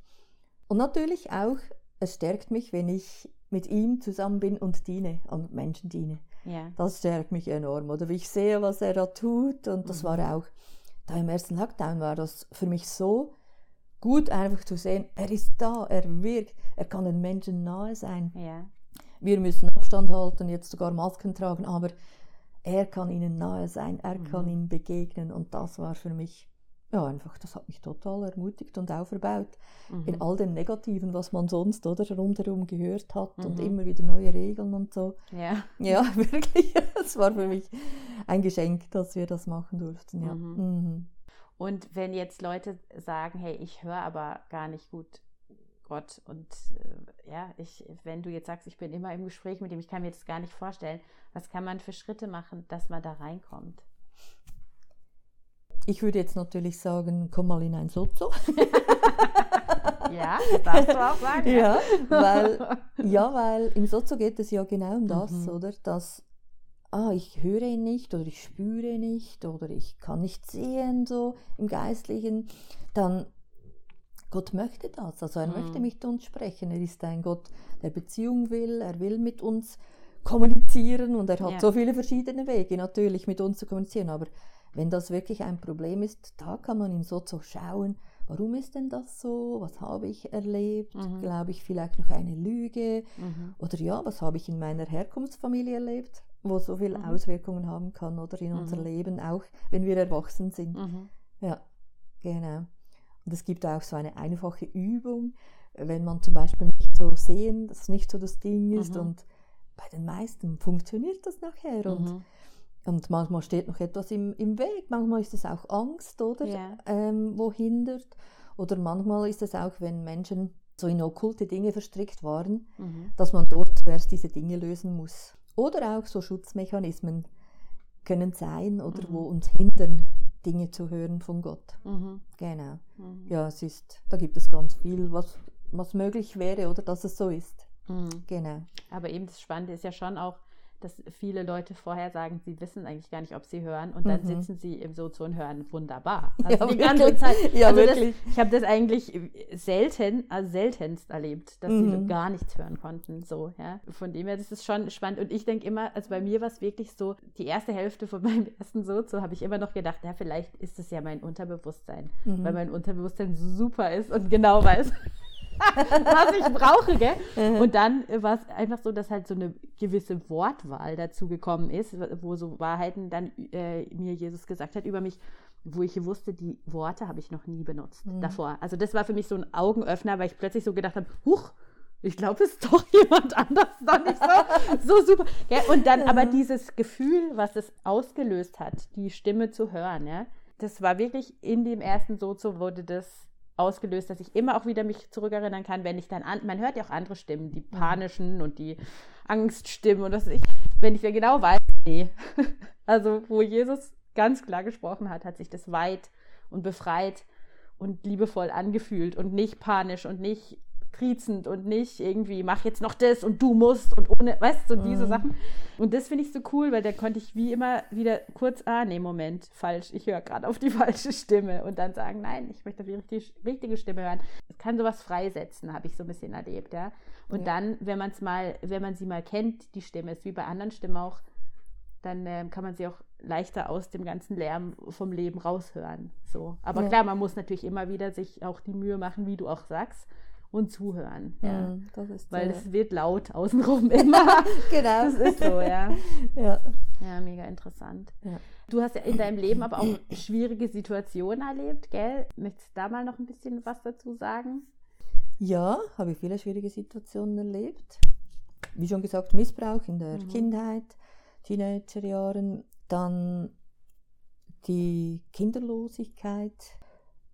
Und natürlich auch es stärkt mich, wenn ich mit ihm zusammen bin und diene und Menschen diene. Ja. Das stärkt mich enorm. Oder wie ich sehe, was er da tut. Und das mhm. war auch, da im ersten Lockdown war das für mich so gut, einfach zu sehen, er ist da, er wirkt, er kann den Menschen nahe sein. Ja. Wir müssen Abstand halten, jetzt sogar Masken tragen, aber er kann ihnen nahe sein, er mhm. kann ihnen begegnen. Und das war für mich ja, einfach, das hat mich total ermutigt und auferbaut. Mhm. In all dem Negativen, was man sonst oder rundherum gehört hat mhm. und immer wieder neue Regeln und so. Ja, ja wirklich. Es war für mich ein Geschenk, dass wir das machen durften. Ja. Mhm. mhm. Und wenn jetzt Leute sagen, hey, ich höre aber gar nicht gut Gott und äh, ja, ich, wenn du jetzt sagst, ich bin immer im Gespräch mit ihm, ich kann mir das gar nicht vorstellen, was kann man für Schritte machen, dass man da reinkommt? Ich würde jetzt natürlich sagen, komm mal in ein Sozo. ja, das darfst du auch sagen. Ja, weil, ja, weil im Sozo geht es ja genau um das, mhm. oder? Dass, ah, ich höre ihn nicht oder ich spüre nicht oder ich kann nicht sehen, so im Geistlichen. Dann, Gott möchte das. Also er mhm. möchte mit uns sprechen. Er ist ein Gott, der Beziehung will. Er will mit uns kommunizieren und er hat ja. so viele verschiedene Wege, natürlich mit uns zu kommunizieren. Aber wenn das wirklich ein Problem ist, da kann man ihm so zu schauen, warum ist denn das so? Was habe ich erlebt? Mhm. Glaube ich vielleicht noch eine Lüge? Mhm. Oder ja, was habe ich in meiner Herkunftsfamilie erlebt, wo so viele mhm. Auswirkungen haben kann oder in unser mhm. Leben, auch wenn wir erwachsen sind. Mhm. Ja, genau. Und es gibt auch so eine einfache Übung, wenn man zum Beispiel nicht so sehen, dass nicht so das Ding ist mhm. und bei den meisten funktioniert das nachher und und manchmal steht noch etwas im, im Weg, manchmal ist es auch Angst, oder? Yeah. Ähm, wo hindert. Oder manchmal ist es auch, wenn Menschen so in okkulte Dinge verstrickt waren, mhm. dass man dort zuerst diese Dinge lösen muss. Oder auch so Schutzmechanismen können sein oder mhm. wo uns hindern, Dinge zu hören von Gott. Mhm. Genau. Mhm. Ja, es ist, da gibt es ganz viel, was, was möglich wäre oder dass es so ist. Mhm. Genau. Aber eben das Spannende ist ja schon auch, dass viele Leute vorher sagen, sie wissen eigentlich gar nicht, ob sie hören und dann mhm. sitzen sie im Sozo und hören wunderbar. Also ja, die ganze Zeit. Ja, also wirklich. Das, ich habe das eigentlich selten, also seltenst erlebt, dass mhm. sie gar nichts hören konnten. So, ja. Von dem her, das ist schon spannend. Und ich denke immer, also bei mir war es wirklich so, die erste Hälfte von meinem ersten Sozo habe ich immer noch gedacht, ja, vielleicht ist es ja mein Unterbewusstsein, mhm. weil mein Unterbewusstsein super ist und genau weiß. was ich brauche, gell? Mhm. Und dann war es einfach so, dass halt so eine gewisse Wortwahl dazu gekommen ist, wo so Wahrheiten dann äh, mir Jesus gesagt hat über mich, wo ich wusste, die Worte habe ich noch nie benutzt mhm. davor. Also das war für mich so ein Augenöffner, weil ich plötzlich so gedacht habe, huch, ich glaube, es ist doch jemand anders, doch nicht so, so super. Ja, und dann aber dieses Gefühl, was es ausgelöst hat, die Stimme zu hören, ja, das war wirklich in dem ersten Sozo wurde das ausgelöst, dass ich immer auch wieder mich zurückerinnern kann, wenn ich dann an, man hört ja auch andere Stimmen, die mhm. panischen und die Angststimmen und das ich, wenn ich ja genau weiß, nee. Also, wo Jesus ganz klar gesprochen hat, hat sich das weit und befreit und liebevoll angefühlt und nicht panisch und nicht triezend und nicht irgendwie, mach jetzt noch das und du musst und ohne, weißt du, so diese mhm. Sachen. Und das finde ich so cool, weil da konnte ich wie immer wieder kurz, ah, nee, Moment, falsch, ich höre gerade auf die falsche Stimme und dann sagen, nein, ich möchte auf die richtige, richtige Stimme hören. Es kann sowas freisetzen, habe ich so ein bisschen erlebt, ja. Und ja. dann, wenn man es mal, wenn man sie mal kennt, die Stimme, ist wie bei anderen Stimmen auch, dann äh, kann man sie auch leichter aus dem ganzen Lärm vom Leben raushören. So. Aber ja. klar, man muss natürlich immer wieder sich auch die Mühe machen, wie du auch sagst, und zuhören. Ja. Das ist Weil es wird laut außenrum immer. genau. Das ist so, ja. ja. Ja, mega interessant. Ja. Du hast ja in deinem Leben aber auch schwierige Situationen erlebt, gell? Möchtest du da mal noch ein bisschen was dazu sagen? Ja, habe ich viele schwierige Situationen erlebt. Wie schon gesagt, Missbrauch in der Mhm. Kindheit, Teenagerjahren, dann die Kinderlosigkeit,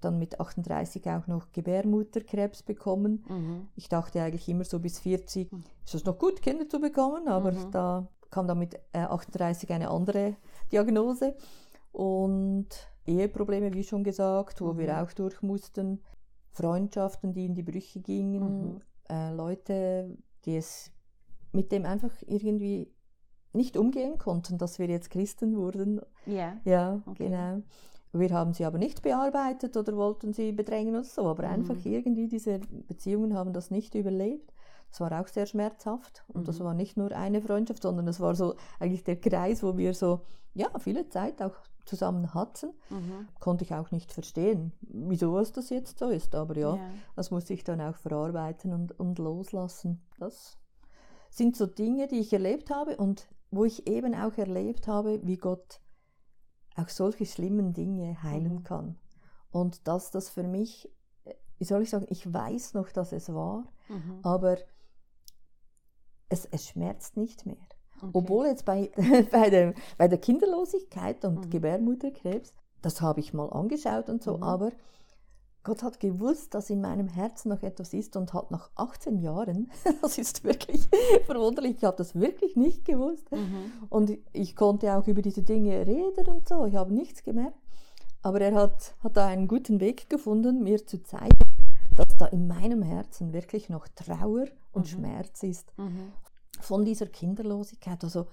dann mit 38 auch noch Gebärmutterkrebs bekommen. Mhm. Ich dachte eigentlich immer so bis 40 Mhm. ist es noch gut, Kinder zu bekommen, aber Mhm. da kam dann mit äh, 38 eine andere Diagnose und Eheprobleme, wie schon gesagt, wo Mhm. wir auch durch mussten, Freundschaften, die in die Brüche gingen, Mhm. äh, Leute, die es mit dem einfach irgendwie nicht umgehen konnten, dass wir jetzt Christen wurden. Ja. Ja, Okay. genau. Wir haben sie aber nicht bearbeitet oder wollten sie bedrängen oder so, aber Mhm. einfach irgendwie diese Beziehungen haben das nicht überlebt. Das war auch sehr schmerzhaft und das Mhm. war nicht nur eine Freundschaft, sondern das war so eigentlich der Kreis, wo wir so ja viele Zeit auch zusammen hatten. Mhm. Konnte ich auch nicht verstehen, wieso es das jetzt so ist, aber ja, Ja. das musste ich dann auch verarbeiten und, und loslassen. Das sind so Dinge, die ich erlebt habe und wo ich eben auch erlebt habe, wie Gott auch solche schlimmen Dinge heilen Mhm. kann. Und dass das für mich, äh, wie soll ich sagen, ich weiß noch, dass es war, Mhm. aber es, es schmerzt nicht mehr. Okay. Obwohl jetzt bei, bei, der, bei der Kinderlosigkeit und Mhm. Gebärmutterkrebs, das habe ich mal angeschaut und so, Mhm. aber Gott hat gewusst, dass in meinem Herzen noch etwas ist und hat nach 18 Jahren, das ist wirklich verwunderlich, ich habe das wirklich nicht gewusst. Mhm. Und ich konnte auch über diese Dinge reden und so, ich habe nichts gemerkt. Aber er hat, hat da einen guten Weg gefunden, mir zu zeigen, dass da in meinem Herzen wirklich noch Trauer und Mhm. Schmerz ist Mhm. von dieser Kinderlosigkeit. Also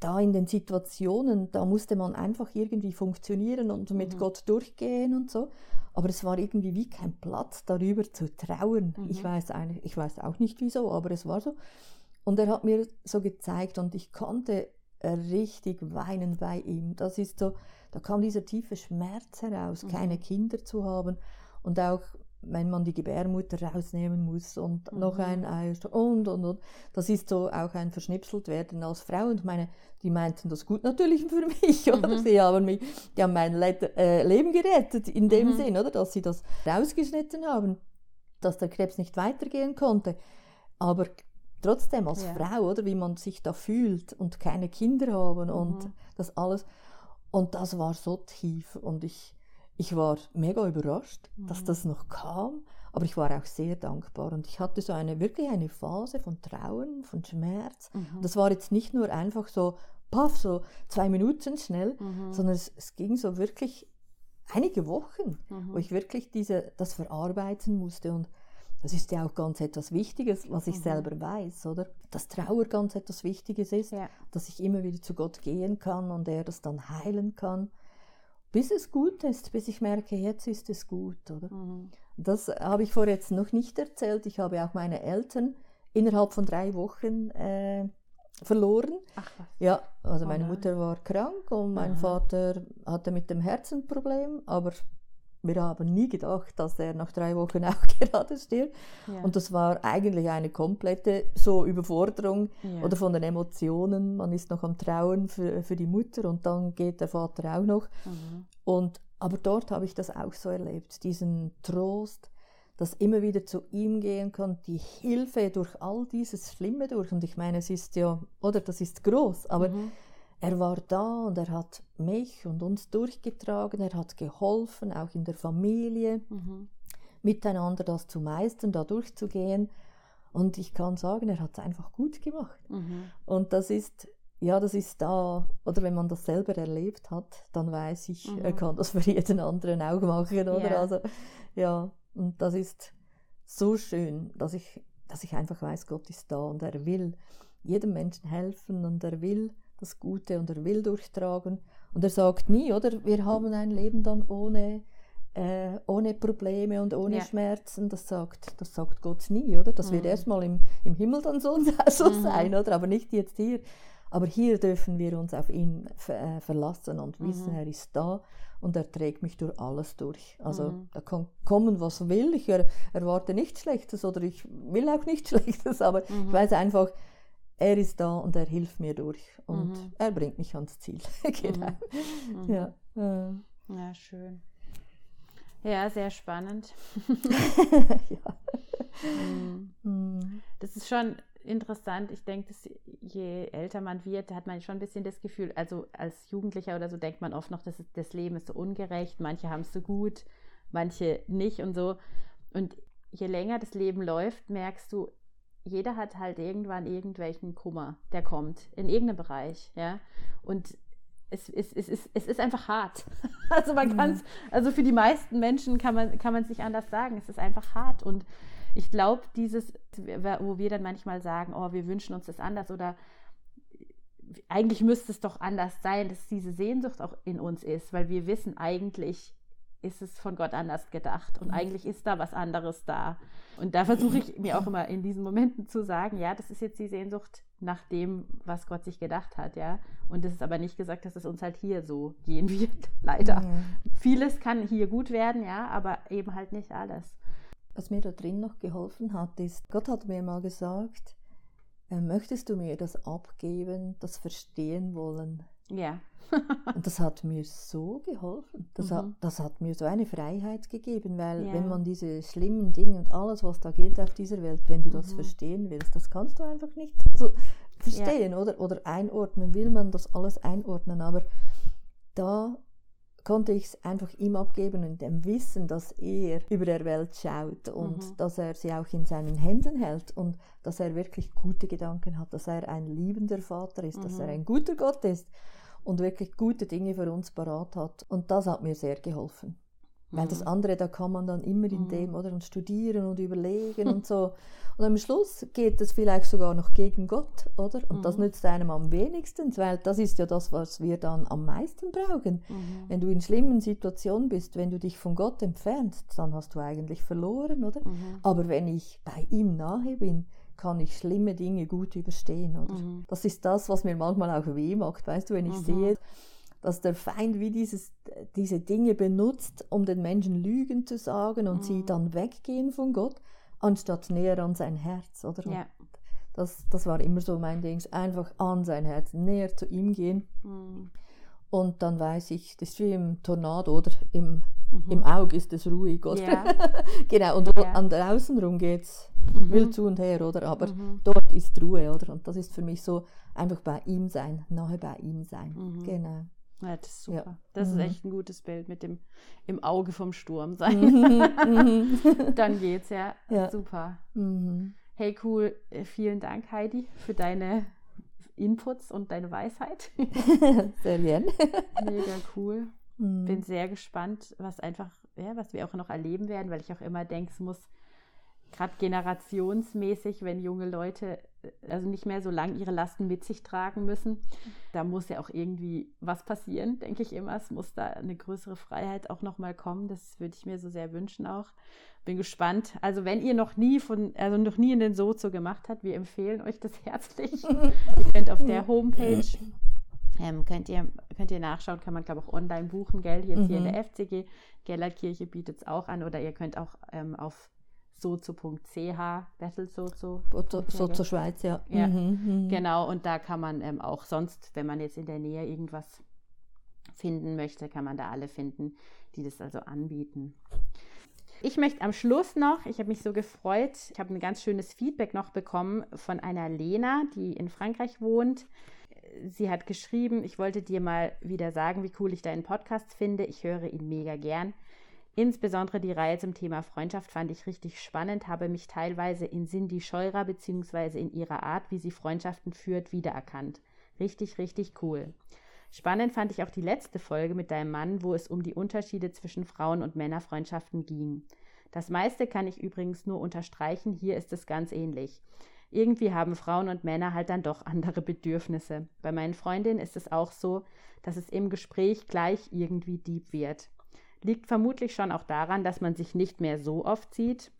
da in den Situationen, da musste man einfach irgendwie funktionieren und mit Mhm. Gott durchgehen und so. Aber es war irgendwie wie kein Platz darüber zu trauern. Mhm. Ich weiß eigentlich, ich weiß auch nicht wieso, aber es war so. Und er hat mir so gezeigt und ich konnte richtig weinen bei ihm. Das ist so, da kam dieser tiefe Schmerz heraus, Mhm. keine Kinder zu haben und auch wenn man die Gebärmutter rausnehmen muss und noch Mhm. ein Ei und und und. Das ist so auch ein verschnipselt werden als Frau und meine, die meinten das gut natürlich für mich, oder? Mhm. Sie haben mich, die haben mein Le äh, Leben gerettet in dem Mhm. Sinn, oder? Dass sie das rausgeschnitten haben, dass der Krebs nicht weitergehen konnte. Aber trotzdem als Ja. Frau, oder? Wie man sich da fühlt und keine Kinder haben und Mhm. das alles. Und das war so tief und ich, ich war mega überrascht, dass Mhm. das noch kam, aber ich war auch sehr dankbar und ich hatte so eine wirklich eine Phase von Trauen, von Schmerz. Mhm. Das war jetzt nicht nur einfach so, paff, so zwei Minuten schnell, Mhm. sondern es, es ging so wirklich einige Wochen, Mhm. wo ich wirklich diese, das verarbeiten musste und das ist ja auch ganz etwas Wichtiges, was ich Mhm. selber weiß, oder? Dass Trauer ganz etwas Wichtiges ist, Ja. dass ich immer wieder zu Gott gehen kann und er das dann heilen kann, bis es gut ist, bis ich merke, jetzt ist es gut, oder? Mhm. Das habe ich vor jetzt noch nicht erzählt. Ich habe auch meine Eltern innerhalb von drei Wochen äh, verloren. Ach was. Ja, also Oh meine nein. Mutter war krank und mein Aha. Vater hatte mit dem Herzen ein Problem, aber wir haben nie gedacht, dass er nach drei Wochen auch gerade stirbt. Ja. Und das war eigentlich eine komplette so Überforderung ja. oder von den Emotionen. Man ist noch am Trauen für, für die Mutter und dann geht der Vater auch noch. Mhm. Und, aber dort habe ich das auch so erlebt, diesen Trost, dass immer wieder zu ihm gehen kann, die Hilfe durch all dieses Schlimme durch. Und ich meine, es ist ja, oder das ist groß, aber Mhm. Er war da und er hat mich und uns durchgetragen, er hat geholfen, auch in der Familie, Mhm. miteinander das zu meistern, da durchzugehen. Und ich kann sagen, er hat es einfach gut gemacht. Mhm. Und das ist, ja, das ist da, oder wenn man das selber erlebt hat, dann weiß ich, er Mhm. kann das für jeden anderen auch machen, oder? Ja. Also, ja, und das ist so schön, dass ich, dass ich einfach weiß, Gott ist da und er will jedem Menschen helfen und er will das Gute und er will durchtragen. Und er sagt nie, oder? Wir haben ein Leben dann ohne, äh, ohne Probleme und ohne Ja. Schmerzen. Das sagt, das sagt Gott nie, oder? Das wird Mhm. erstmal im, im Himmel dann so, so Mhm. sein, oder? Aber nicht jetzt hier. Aber hier dürfen wir uns auf ihn äh, verlassen und wissen, mhm. er ist da und er trägt mich durch alles durch. Also mhm. da kann kommen, was will. Ich er, erwarte nichts Schlechtes oder ich will auch nichts Schlechtes, aber mhm. ich weiß einfach, er ist da und er hilft mir durch und mhm. er bringt mich ans Ziel. genau. Mhm. Mhm. Ja. ja, schön. Ja, sehr spannend. ja. Das ist schon interessant. Ich denke, je älter man wird, hat man schon ein bisschen das Gefühl, also als Jugendlicher oder so denkt man oft noch, dass das Leben ist so ungerecht. Manche haben es so gut, manche nicht und so. Und je länger das Leben läuft, merkst du, jeder hat halt irgendwann irgendwelchen Kummer, der kommt in irgendeinem Bereich, ja. Und es, es, es, es, es ist einfach hart. Also man mhm. kann also für die meisten Menschen kann man kann man es nicht anders sagen. Es ist einfach hart und ich glaube, dieses, wo wir dann manchmal sagen, oh, wir wünschen uns das anders oder eigentlich müsste es doch anders sein, dass diese Sehnsucht auch in uns ist, weil wir wissen eigentlich, ist es von Gott anders gedacht und mhm. eigentlich ist da was anderes da. Und da versuche ich mir auch immer in diesen Momenten zu sagen, ja, das ist jetzt die Sehnsucht nach dem, was Gott sich gedacht hat, ja. Und das ist aber nicht gesagt, dass es uns halt hier so gehen wird, leider. Mhm. Vieles kann hier gut werden, ja, aber eben halt nicht alles. Was mir da drin noch geholfen hat, ist, Gott hat mir mal gesagt, äh, möchtest du mir das abgeben, das verstehen wollen? Ja. und das hat mir so geholfen. Das, mhm. hat, das hat mir so eine Freiheit gegeben, weil ja. wenn man diese schlimmen Dinge und alles, was da geht auf dieser Welt, wenn du das mhm. verstehen willst, das kannst du einfach nicht also verstehen, ja. oder? Oder einordnen, will man das alles einordnen, aber da konnte ich es einfach ihm abgeben und dem Wissen, dass er über der Welt schaut und mhm. dass er sie auch in seinen Händen hält und dass er wirklich gute Gedanken hat, dass er ein liebender Vater ist, mhm. dass er mhm. ein guter Gott ist und wirklich gute Dinge für uns parat hat. Und das hat mir sehr geholfen. Weil das mhm. andere, da kann man dann immer in dem, mhm. oder, und studieren und überlegen und so. Und am Schluss geht es vielleicht sogar noch gegen Gott, oder? Und mhm. das nützt einem am wenigsten, weil das ist ja das, was wir dann am meisten brauchen. Mhm. Wenn du in schlimmen Situationen bist, wenn du dich von Gott entfernst, dann hast du eigentlich verloren, oder? Mhm. Aber wenn ich bei ihm nahe bin, kann ich schlimme Dinge gut überstehen, oder? Mhm. Das ist das, was mir manchmal auch weh macht, weißt du, wenn ich sehe, dass der Feind wie dieses, diese Dinge benutzt, um den Menschen Lügen zu sagen und mhm. sie dann weggehen von Gott, anstatt näher an sein Herz, oder? Ja. Das, das war immer so mein Ding, einfach an sein Herz, näher zu ihm gehen. Mhm. Und dann weiß ich, das ist wie im Tornado, oder? Im, mhm. im Auge ist es ruhig, oder? Ja. genau, und ja. an der Außenrum geht es mhm. wild zu und her, oder? Aber mhm. dort ist Ruhe, oder? Und das ist für mich so, einfach bei ihm sein, nahe bei ihm sein. Mhm. Genau. Ja, das ist super. Ja. Das mhm. ist echt ein gutes Bild mit dem im Auge vom Sturm sein. Mhm. Dann geht's ja. ja. Super. Mhm. Hey, cool. Äh, vielen Dank, Heidi, für deine Inputs und deine Weisheit. sehr gerne. Mega cool. Mhm. Bin sehr gespannt, was einfach, ja, was wir auch noch erleben werden, weil ich auch immer denke, es muss gerade generationsmäßig, wenn junge Leute äh, also nicht mehr so lange ihre Lasten mit sich tragen müssen, da muss ja auch irgendwie was passieren, denke ich immer. Es muss da eine größere Freiheit auch nochmal kommen. Das würde ich mir so sehr wünschen auch. Bin gespannt. Also wenn ihr noch nie von, also noch nie in den Sozo gemacht habt, wir empfehlen euch das herzlich. ihr könnt auf der Homepage ähm, könnt, ihr, könnt ihr nachschauen, kann man glaube ich auch online buchen, gell? Jetzt mhm. hier in der FCG. Gellerkirche bietet es auch an oder ihr könnt auch ähm, auf sozo.ch, Battle Sozo. Sozo Schweiz, ja. ja mhm, mhm, genau, und da kann man ähm, auch sonst, wenn man jetzt in der Nähe irgendwas finden möchte, kann man da alle finden, die das also anbieten. Ich möchte am Schluss noch, ich habe mich so gefreut, ich habe ein ganz schönes Feedback noch bekommen von einer Lena, die in Frankreich wohnt. Sie hat geschrieben, ich wollte dir mal wieder sagen, wie cool ich deinen Podcast finde. Ich höre ihn mega gern. Insbesondere die Reihe zum Thema Freundschaft fand ich richtig spannend, habe mich teilweise in Cindy Scheurer bzw. in ihrer Art, wie sie Freundschaften führt, wiedererkannt. Richtig, richtig cool. Spannend fand ich auch die letzte Folge mit deinem Mann, wo es um die Unterschiede zwischen Frauen- und Männerfreundschaften ging. Das meiste kann ich übrigens nur unterstreichen, hier ist es ganz ähnlich. Irgendwie haben Frauen und Männer halt dann doch andere Bedürfnisse. Bei meinen Freundinnen ist es auch so, dass es im Gespräch gleich irgendwie deep wird. Liegt vermutlich schon auch daran, dass man sich nicht mehr so oft sieht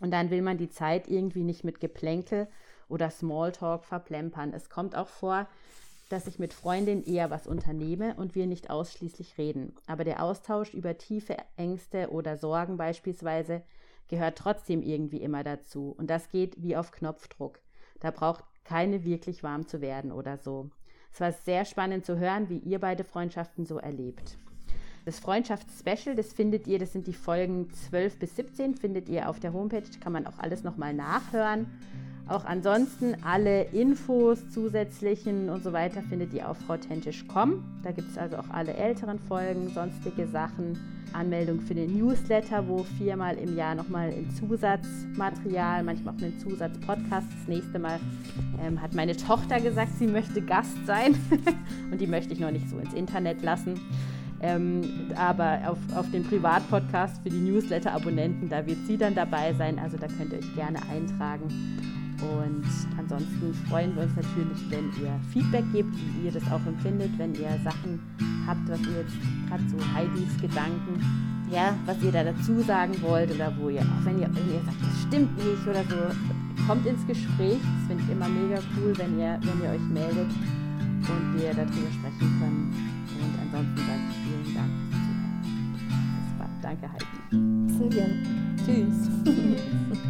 und dann will man die Zeit irgendwie nicht mit Geplänkel oder Smalltalk verplempern. Es kommt auch vor, dass ich mit Freundinnen eher was unternehme und wir nicht ausschließlich reden. Aber der Austausch über tiefe Ängste oder Sorgen beispielsweise gehört trotzdem irgendwie immer dazu. Und das geht wie auf Knopfdruck. Da braucht keine wirklich warm zu werden oder so. Es war sehr spannend zu hören, wie ihr beide Freundschaften so erlebt. Das Freundschaftsspecial, das findet ihr, das sind die Folgen 12 bis 17, findet ihr auf der Homepage, kann man auch alles nochmal nachhören. Auch ansonsten alle Infos, zusätzlichen und so weiter findet ihr auf frautentisch.com. Da gibt es also auch alle älteren Folgen, sonstige Sachen, Anmeldung für den Newsletter, wo viermal im Jahr nochmal ein Zusatzmaterial, manchmal auch einen Zusatzpodcast. Das nächste Mal ähm, hat meine Tochter gesagt, sie möchte Gast sein und die möchte ich noch nicht so ins Internet lassen. Ähm, aber auf, auf den Privatpodcast für die Newsletter-Abonnenten, da wird sie dann dabei sein. Also da könnt ihr euch gerne eintragen. Und ansonsten freuen wir uns natürlich, wenn ihr Feedback gebt, wie ihr das auch empfindet, wenn ihr Sachen habt, was ihr jetzt gerade so Heidis Gedanken, ja, was ihr da dazu sagen wollt oder wo ihr, auch wenn ihr, wenn ihr sagt, das stimmt nicht oder so, kommt ins Gespräch. Das finde ich immer mega cool, wenn ihr, wenn ihr euch meldet und wir darüber sprechen können. Und ansonsten sage danke Heidi. Sehr gerne. Tschüss.